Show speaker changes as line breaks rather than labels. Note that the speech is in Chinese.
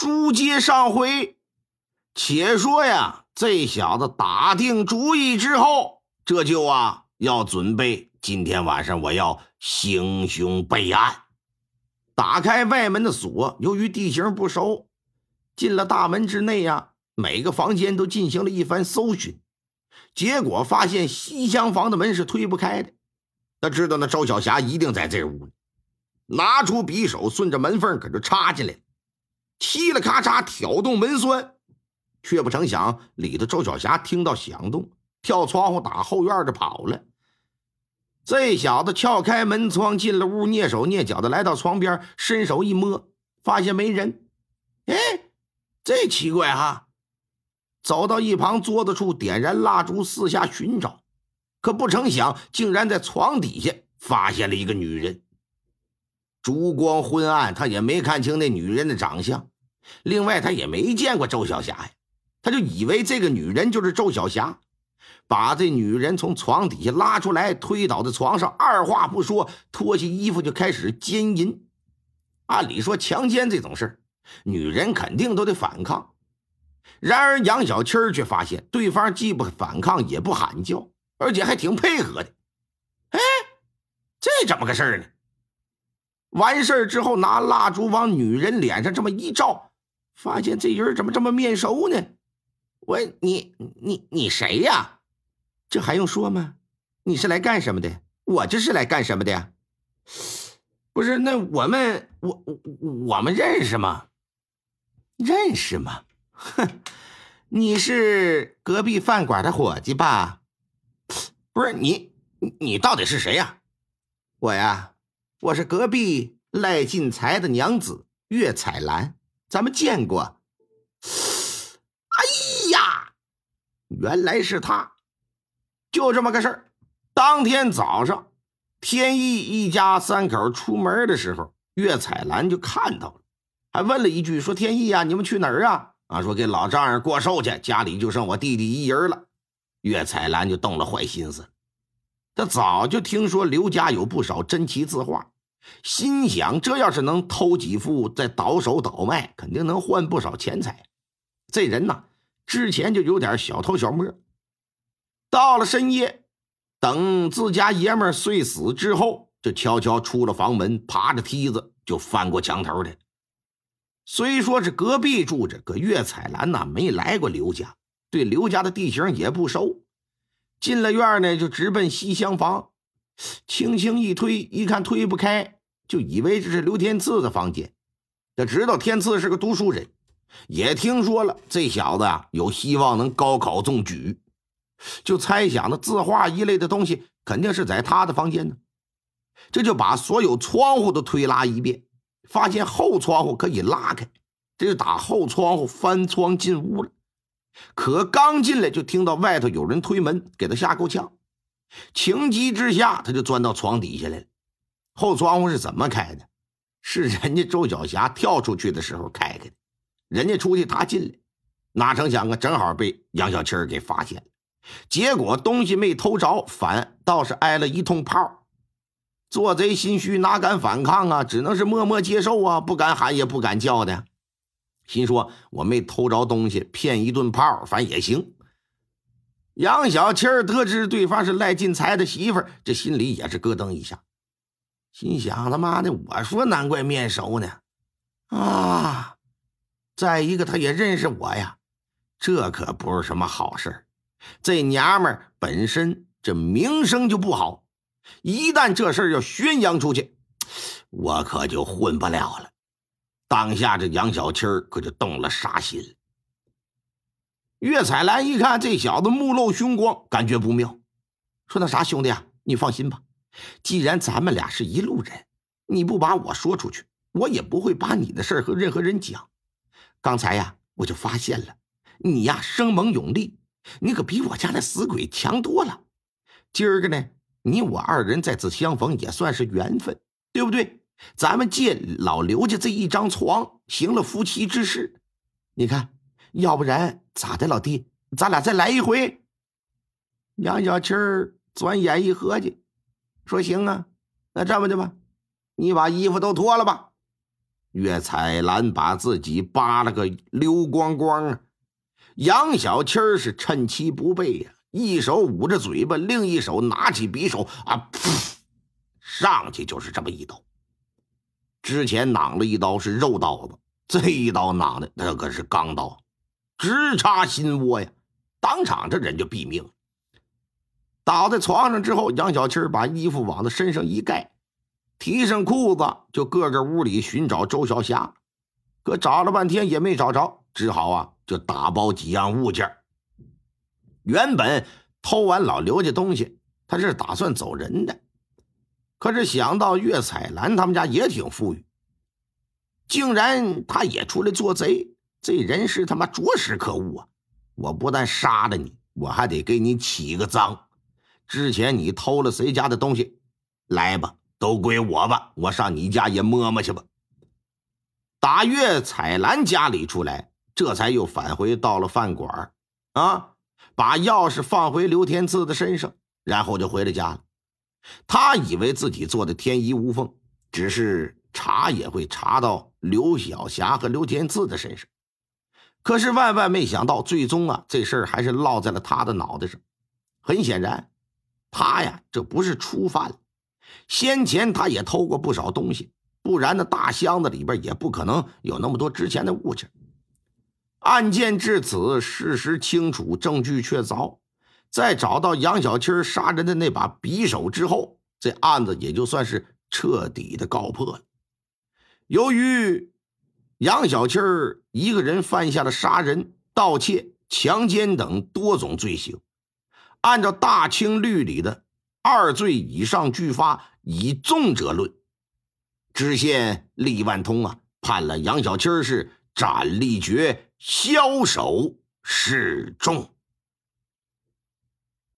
书接上回，且说呀，这小子打定主意之后，这就啊要准备今天晚上我要行凶备案。打开外门的锁，由于地形不熟，进了大门之内呀，每个房间都进行了一番搜寻，结果发现西厢房的门是推不开的。他知道那周小霞一定在这屋，拿出匕首，顺着门缝可就插进来了。嘁了咔嚓，挑动门栓，却不成想里头周小霞听到响动，跳窗户打后院就跑了。这小子撬开门窗进了屋，蹑手蹑脚的来到床边，伸手一摸，发现没人。哎，这奇怪哈！走到一旁桌子处，点燃蜡烛，四下寻找，可不成想，竟然在床底下发现了一个女人。烛光昏暗，他也没看清那女人的长相。另外，他也没见过周小霞呀，他就以为这个女人就是周小霞，把这女人从床底下拉出来，推倒在床上，二话不说，脱下衣服就开始奸淫。按理说，强奸这种事女人肯定都得反抗。然而，杨小七却发现对方既不反抗，也不喊叫，而且还挺配合的。哎，这怎么个事呢？完事之后，拿蜡烛往女人脸上这么一照。发现这人怎么这么面熟呢？我你你你谁呀？这还用说吗？你是来干什么的？我这是来干什么的？不是，那我们我我们认识吗？认识吗？哼，你是隔壁饭馆的伙计吧？不是你你到底是谁呀？我呀，我是隔壁赖进财的娘子岳彩兰。咱们见过，哎呀，原来是他，就这么个事儿。当天早上，天意一家三口出门的时候，岳彩兰就看到了，还问了一句：“说天意呀，你们去哪儿啊？”啊，说给老丈人过寿去，家里就剩我弟弟一人了。岳彩兰就动了坏心思，他早就听说刘家有不少珍奇字画。心想，这要是能偷几副，再倒手倒卖，肯定能换不少钱财。这人呐，之前就有点小偷小摸。到了深夜，等自家爷们睡死之后，就悄悄出了房门，爬着梯子就翻过墙头来。虽说是隔壁住着，可岳彩兰呐没来过刘家，对刘家的地形也不熟。进了院呢，就直奔西厢房，轻轻一推，一看推不开。就以为这是刘天赐的房间，他知道天赐是个读书人，也听说了这小子啊有希望能高考中举，就猜想那字画一类的东西肯定是在他的房间呢。这就把所有窗户都推拉一遍，发现后窗户可以拉开，这就打后窗户翻窗进屋了。可刚进来就听到外头有人推门，给他吓够呛，情急之下他就钻到床底下来了。后窗户是怎么开的？是人家周小霞跳出去的时候开开的。人家出去，他进来，哪成想啊，正好被杨小七儿给发现了。结果东西没偷着，反倒是挨了一通炮。做贼心虚，哪敢反抗啊？只能是默默接受啊，不敢喊，也不敢叫的。心说我没偷着东西，骗一顿炮，反正也行。杨小七儿得知对方是赖进财的媳妇儿，这心里也是咯噔一下。心想：他妈的，我说难怪面熟呢，啊！再一个，他也认识我呀，这可不是什么好事这娘们本身这名声就不好，一旦这事要宣扬出去，我可就混不了了。当下这杨小七可就动了杀心了。岳彩兰一看这小子目露凶光，感觉不妙，说：“那啥，兄弟啊，你放心吧。”既然咱们俩是一路人，你不把我说出去，我也不会把你的事和任何人讲。刚才呀，我就发现了，你呀生猛勇力，你可比我家那死鬼强多了。今儿个呢，你我二人再次相逢，也算是缘分，对不对？咱们借老刘家这一张床，行了夫妻之事。你看，要不然咋的，老弟，咱俩再来一回。杨小七儿转眼一合计。说行啊，那这么的吧，你把衣服都脱了吧。岳彩兰把自己扒了个溜光光啊！杨小七儿是趁其不备呀，一手捂着嘴巴，另一手拿起匕首啊，噗，上去就是这么一刀。之前攮了一刀是肉刀子，这一刀攮的那可是钢刀，直插心窝呀！当场这人就毙命。倒在床上之后，杨小七把衣服往他身上一盖。提上裤子，就各个屋里寻找周小霞，可找了半天也没找着，只好啊，就打包几样物件。原本偷完老刘家东西，他是打算走人的，可是想到岳彩兰他们家也挺富裕，竟然他也出来做贼，这人是他妈着实可恶啊！我不但杀了你，我还得给你起个脏。之前你偷了谁家的东西？来吧。都归我吧，我上你家也摸摸去吧。打岳彩兰家里出来，这才又返回到了饭馆啊，把钥匙放回刘天赐的身上，然后就回了家了。他以为自己做的天衣无缝，只是查也会查到刘晓霞和刘天赐的身上，可是万万没想到，最终啊，这事儿还是落在了他的脑袋上。很显然，他呀，这不是初犯。先前他也偷过不少东西，不然那大箱子里边也不可能有那么多值钱的物件。案件至此，事实清楚，证据确凿。在找到杨小七杀人的那把匕首之后，这案子也就算是彻底的告破了。由于杨小七一个人犯下了杀人、盗窃、强奸等多种罪行，按照大清律里的。二罪以上俱发，以重者论。知县李万通啊，判了杨小七是斩立决，枭首示众。